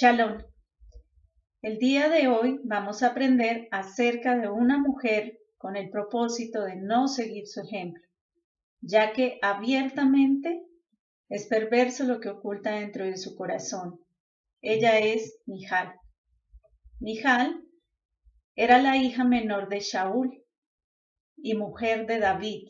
Shalom. El día de hoy vamos a aprender acerca de una mujer con el propósito de no seguir su ejemplo, ya que abiertamente es perverso lo que oculta dentro de su corazón. Ella es Mijal. Mijal era la hija menor de Shaul y mujer de David.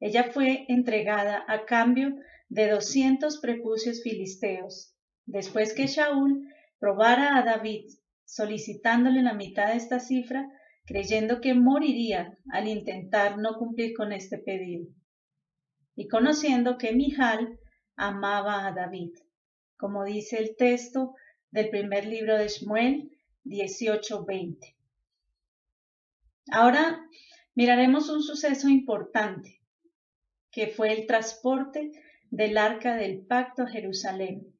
Ella fue entregada a cambio de doscientos prepucios filisteos, después que Shaul probara a David, solicitándole la mitad de esta cifra, creyendo que moriría al intentar no cumplir con este pedido, y conociendo que Mijal amaba a David, como dice el texto del primer libro de Shmuel 18:20. Ahora miraremos un suceso importante, que fue el transporte del arca del pacto a Jerusalén,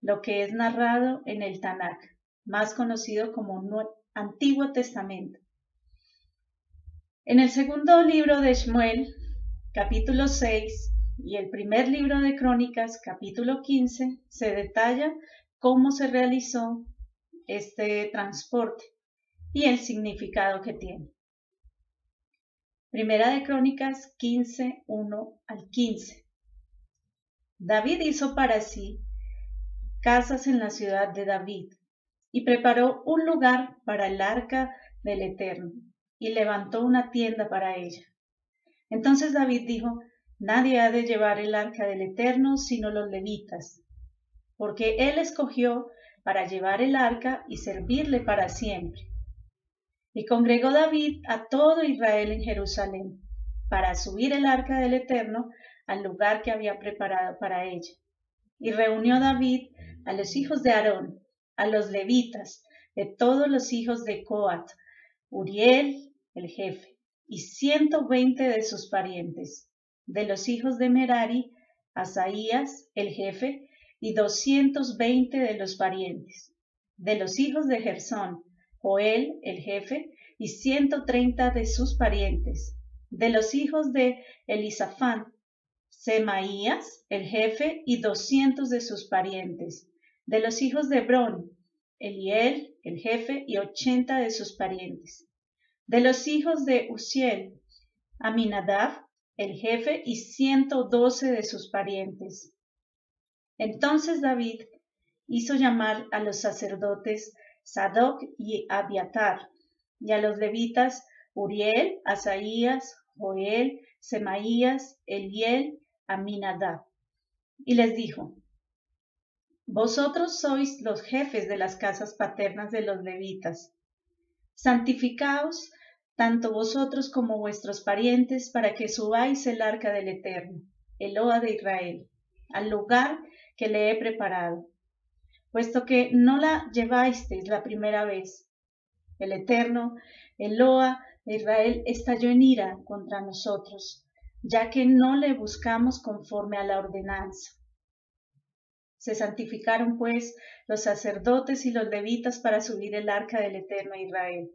lo que es narrado en el Tanakh, más conocido como Antiguo Testamento. En el segundo libro de Shmuel, capítulo 6, y el primer libro de Crónicas, capítulo 15, se detalla cómo se realizó este transporte y el significado que tiene. Primera de Crónicas 15, 1 al 15. David hizo para sí casas en la ciudad de David, y preparó un lugar para el arca del Eterno, y levantó una tienda para ella. Entonces David dijo, Nadie ha de llevar el arca del Eterno sino los levitas, porque él escogió para llevar el arca y servirle para siempre. Y congregó David a todo Israel en Jerusalén, para subir el arca del Eterno al lugar que había preparado para ella. Y reunió David a los hijos de Aarón, a los levitas, de todos los hijos de Coat, Uriel, el jefe, y ciento veinte de sus parientes, de los hijos de Merari, Asaías, el jefe, y doscientos veinte de los parientes, de los hijos de Gersón, Joel, el jefe, y ciento treinta de sus parientes, de los hijos de Elisafán, Semaías, el jefe, y doscientos de sus parientes, de los hijos de Hebrón, Eliel, el jefe, y ochenta de sus parientes. De los hijos de Uziel, Aminadab, el jefe, y ciento doce de sus parientes. Entonces David hizo llamar a los sacerdotes Sadoc y Abiatar, y a los levitas Uriel, Asaías, Joel, Semaías, Eliel, Y les dijo, Vosotros sois los jefes de las casas paternas de los levitas. Santificaos tanto vosotros como vuestros parientes para que subáis el arca del Eterno, el Oa de Israel, al lugar que le he preparado, puesto que no la llevasteis la primera vez. El Eterno, el Loa de Israel, estalló en ira contra nosotros, ya que no le buscamos conforme a la ordenanza. Se santificaron, pues, los sacerdotes y los levitas para subir el arca del Eterno Israel.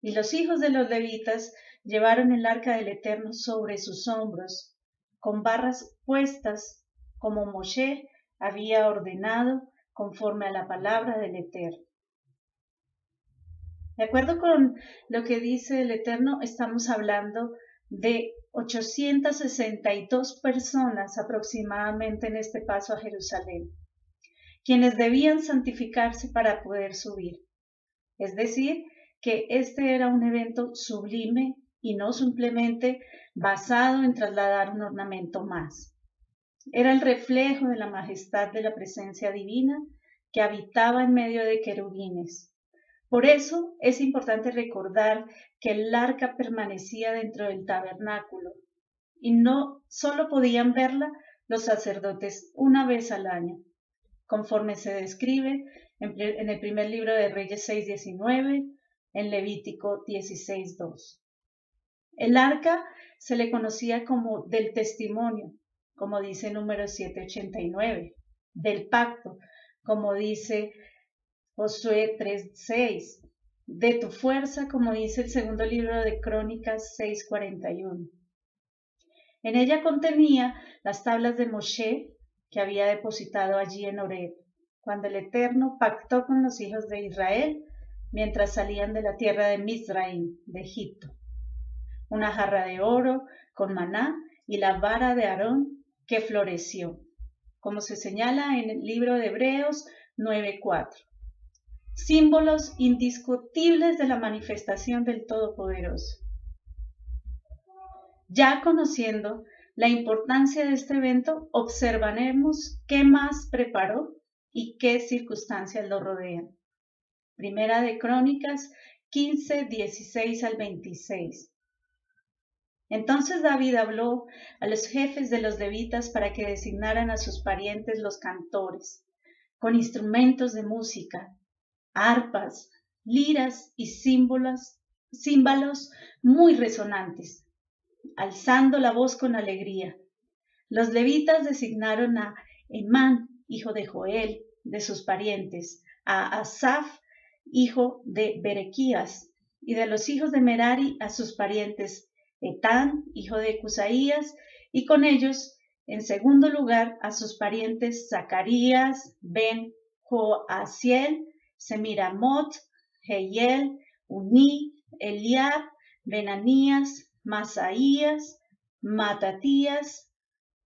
Y los hijos de los levitas llevaron el arca del Eterno sobre sus hombros, con barras puestas, como Moshe había ordenado, conforme a la palabra del Eterno. De acuerdo con lo que dice el Eterno, estamos hablando de 862 personas aproximadamente en este paso a Jerusalén, quienes debían santificarse para poder subir. Es decir, que este era un evento sublime y no simplemente basado en trasladar un ornamento más. Era el reflejo de la majestad de la presencia divina que habitaba en medio de querubines. Por eso es importante recordar que el arca permanecía dentro del tabernáculo y no solo podían verla los sacerdotes una vez al año, conforme se describe en, el primer libro de Reyes 6.19, en Levítico 16.2. El arca se le conocía como del testimonio, como dice número 789, del pacto, como dice Josué 3.6, de tu fuerza, como dice el segundo libro de Crónicas 6:41. En ella contenía las tablas de Moshe que había depositado allí en Oreb, cuando el Eterno pactó con los hijos de Israel mientras salían de la tierra de Mizraim, de Egipto. Una jarra de oro con maná y la vara de Aarón que floreció, como se señala en el libro de Hebreos 9.4. Símbolos indiscutibles de la manifestación del Todopoderoso. Ya conociendo la importancia de este evento, observaremos qué más preparó y qué circunstancias lo rodean. Primera de Crónicas 15, 16 al 26. Entonces David habló a los jefes de los levitas para que designaran a sus parientes los cantores, con instrumentos de música, arpas, liras y símbolos, címbalos muy resonantes, alzando la voz con alegría. Los levitas designaron a Emán, hijo de Joel, de sus parientes, a Asaf, hijo de Berequías, y de los hijos de Merari a sus parientes, Etán, hijo de Cusaías, y con ellos, en segundo lugar, a sus parientes Zacarías, Ben Joasiel, Semiramot, Heyel, Uní, Eliab, Benanías, Masaías, Matatías,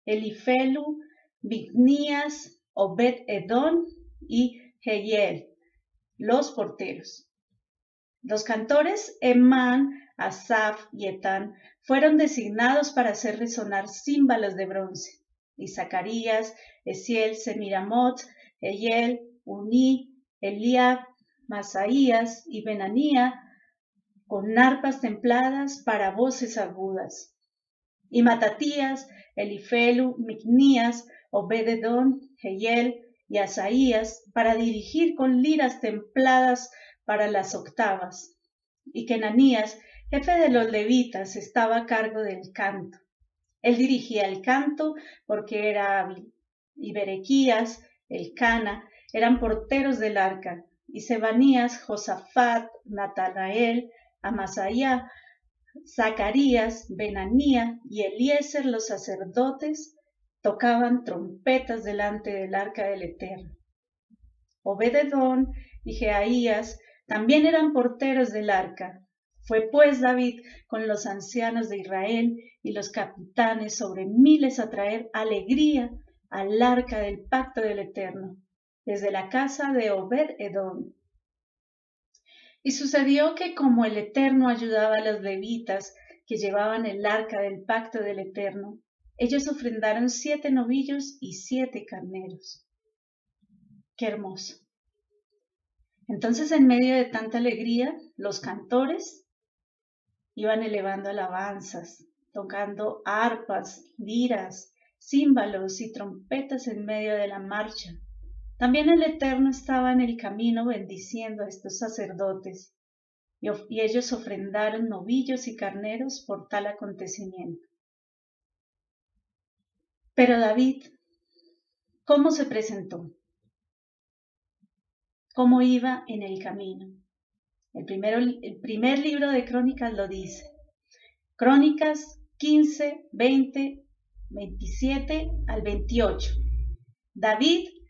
Elifelu, Bignías, Obed Edón y Heyel, los porteros. Los cantores Emán, Asaf y Etán fueron designados para hacer resonar címbalos de bronce, y Zacarías, Esiel, Semiramot, Eyel, Uní, Eliab, Masaías y Benanía con arpas templadas para voces agudas. Y Matatías, Elifelu, Micnías, Obededón, Heyel y Asaías para dirigir con liras templadas para las octavas. Y Kenanías, jefe de los levitas, estaba a cargo del canto. Él dirigía el canto porque era hábil. Y Berequías, el Cana, eran porteros del arca. Y Sebanías, Josafat, Natanael, Amasayá, Zacarías, Benanía y Eliezer los sacerdotes tocaban trompetas delante del arca del Eterno. Obededón y Jeaías también eran porteros del arca, fue pues David con los ancianos de Israel y los capitanes sobre miles a traer alegría al arca del pacto del Eterno, desde la casa de Obed Edom. Y sucedió que como el Eterno ayudaba a los levitas que llevaban el arca del pacto del Eterno, ellos ofrendaron siete novillos y siete carneros. Qué hermoso. Entonces, en medio de tanta alegría, los cantores Iban elevando alabanzas, tocando arpas, liras, címbalos y trompetas en medio de la marcha. También el Eterno estaba en el camino bendiciendo a estos sacerdotes, y, ellos ofrendaron novillos y carneros por tal acontecimiento. Pero David, ¿cómo se presentó? ¿Cómo iba en el camino? El, primero, el primer libro de Crónicas lo dice. Crónicas 15, 20, 27 al 28. David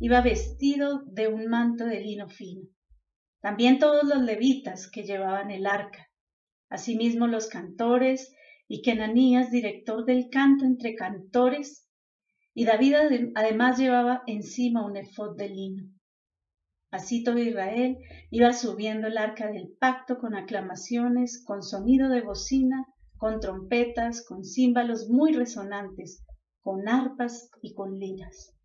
iba vestido de un manto de lino fino. También todos los levitas que llevaban el arca. Asimismo los cantores y Kenanías, director del canto entre cantores. Y David además llevaba encima un efod de lino. Así todo Israel iba subiendo el arca del pacto con aclamaciones, con sonido de bocina, con trompetas, con címbalos muy resonantes, con arpas y con liras.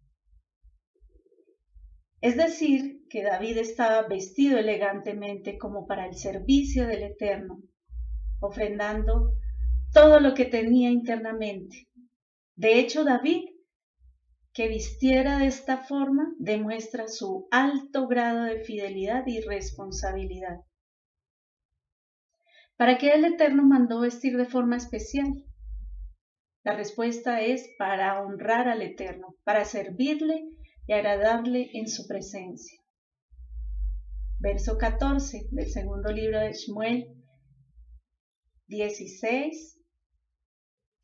Es decir, que David estaba vestido elegantemente como para el servicio del Eterno, ofrendando todo lo que tenía internamente. De hecho, David que vistiera de esta forma demuestra su alto grado de fidelidad y responsabilidad. ¿Para qué el Eterno mandó vestir de forma especial? La respuesta es para honrar al Eterno, para servirle y agradarle en su presencia. Verso 14 del segundo libro de Shmuel 16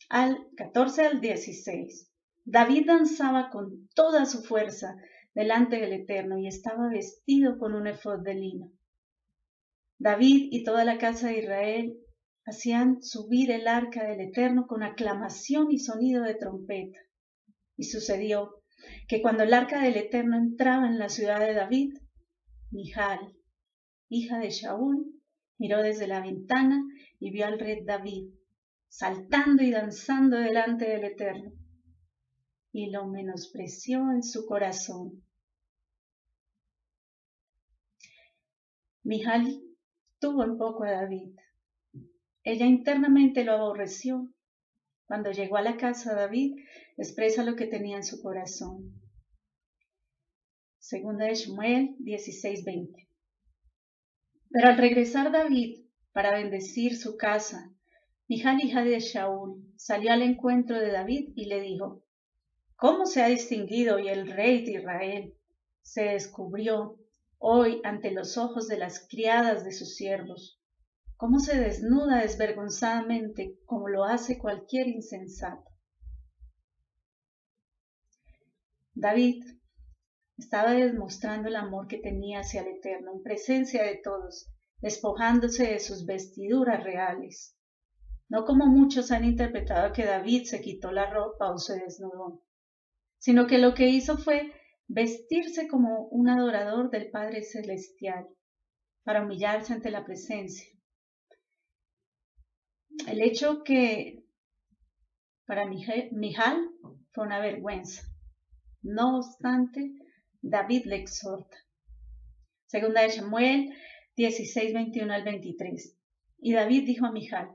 al 14 al 16. David danzaba con toda su fuerza, delante del Eterno y estaba vestido con un efod de lino. David y toda la casa de Israel hacían subir el arca del Eterno con aclamación y sonido de trompeta. Y sucedió que cuando el arca del Eterno entraba en la ciudad de David, Mijal, hija de Shaul, miró desde la ventana y vio al rey David saltando y danzando delante del Eterno, y lo menospreció en su corazón. Mijal tuvo un poco a David. Ella internamente lo aborreció. Cuando llegó a la casa David, expresa lo que tenía en su corazón. Segunda de Shmuel 16:20. Pero al regresar David para bendecir su casa, Mijal, hija de Shaul, salió al encuentro de David y le dijo, ¿Cómo se ha distinguido hoy el rey de Israel? Se descubrió hoy ante los ojos de las criadas de sus siervos. ¿Cómo se desnuda desvergonzadamente como lo hace cualquier insensato? David estaba demostrando el amor que tenía hacia el Eterno en presencia de todos, despojándose de sus vestiduras reales. No como muchos han interpretado que David se quitó la ropa o se desnudó, sino que lo que hizo fue vestirse como un adorador del Padre Celestial para humillarse ante la presencia. El hecho que para Mijal fue una vergüenza. No obstante, David le exhorta. Segunda de Samuel 16, 21 al 23. Y David dijo a Mijal,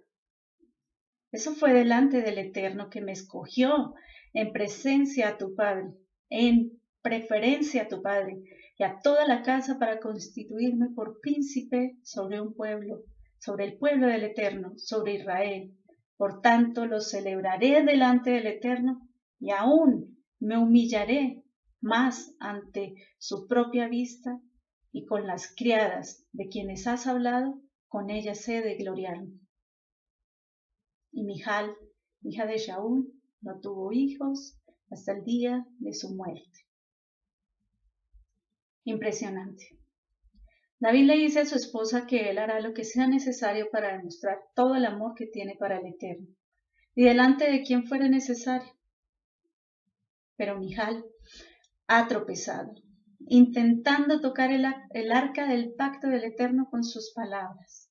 eso fue delante del Eterno que me escogió en presencia a tu Padre, en preferencia a tu Padre y a toda la casa para constituirme por príncipe sobre un pueblo, sobre el pueblo del Eterno, sobre Israel. Por tanto, lo celebraré delante del Eterno y aún me humillaré más ante su propia vista y con las criadas de quienes has hablado, con ellas he de gloriarme. Y Mijal, hija de Shaul, no tuvo hijos hasta el día de su muerte. Impresionante. David le dice a su esposa que él hará lo que sea necesario para demostrar todo el amor que tiene para el Eterno, y delante de quien fuere necesario. Pero Mijal ha tropezado, intentando tocar el, el, arca del pacto del Eterno con sus palabras.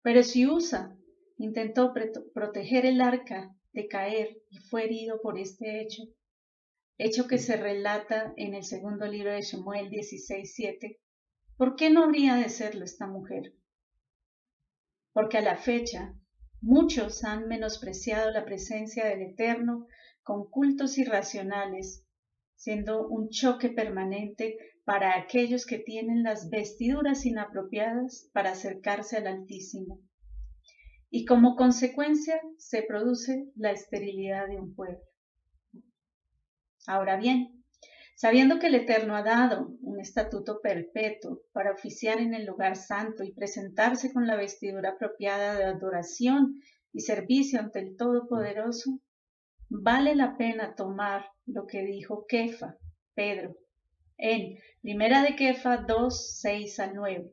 Pero si usa intentó proteger el arca de caer y fue herido por este hecho, hecho que se relata en el segundo libro de Samuel 16:7. ¿Por qué no habría de serlo esta mujer? Porque a la fecha muchos han menospreciado la presencia del Eterno con cultos irracionales, siendo un choque permanente para aquellos que tienen las vestiduras inapropiadas para acercarse al Altísimo y como consecuencia se produce la esterilidad de un pueblo. Ahora bien, sabiendo que el Eterno ha dado un estatuto perpetuo para oficiar en el lugar santo y presentarse con la vestidura apropiada de adoración y servicio ante el Todopoderoso, vale la pena tomar lo que dijo Kefa, Pedro, en Primera de Kefa 2, 6 al 9.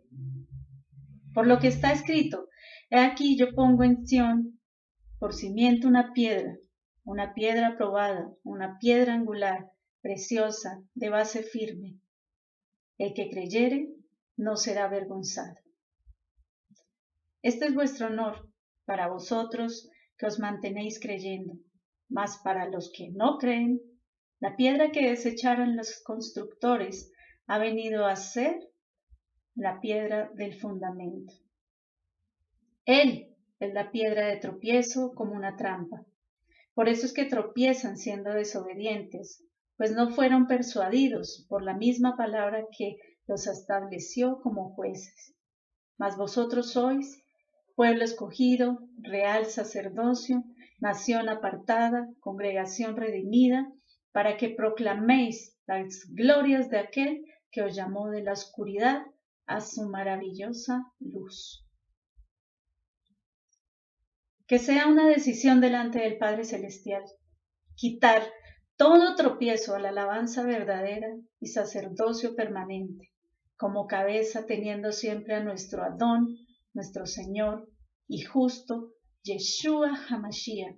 Por lo que está escrito, He aquí yo pongo en Sión por cimiento una piedra, una piedra probada, una piedra angular, preciosa, de base firme. El que creyere no será avergonzado. Este es vuestro honor para vosotros que os mantenéis creyendo, mas para los que no creen, la piedra que desecharon los constructores ha venido a ser la piedra del fundamento él es la piedra de tropiezo como una trampa. Por eso es que tropiezan siendo desobedientes, pues no fueron persuadidos por la misma palabra que los estableció como jueces. Mas vosotros sois pueblo escogido, real sacerdocio, nación apartada, congregación redimida, para que proclaméis las glorias de aquel que os llamó de la oscuridad a su maravillosa luz que sea una decisión delante del Padre Celestial, quitar todo tropiezo a la alabanza verdadera y sacerdocio permanente, como cabeza teniendo siempre a nuestro Adón, nuestro Señor y justo, Yeshua Hamashiach,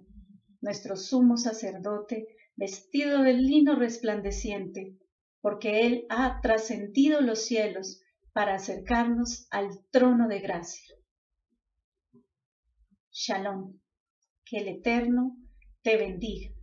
nuestro sumo sacerdote, vestido de lino resplandeciente, porque Él ha trascendido los cielos para acercarnos al trono de gracia. Shalom. Que el Eterno te bendiga.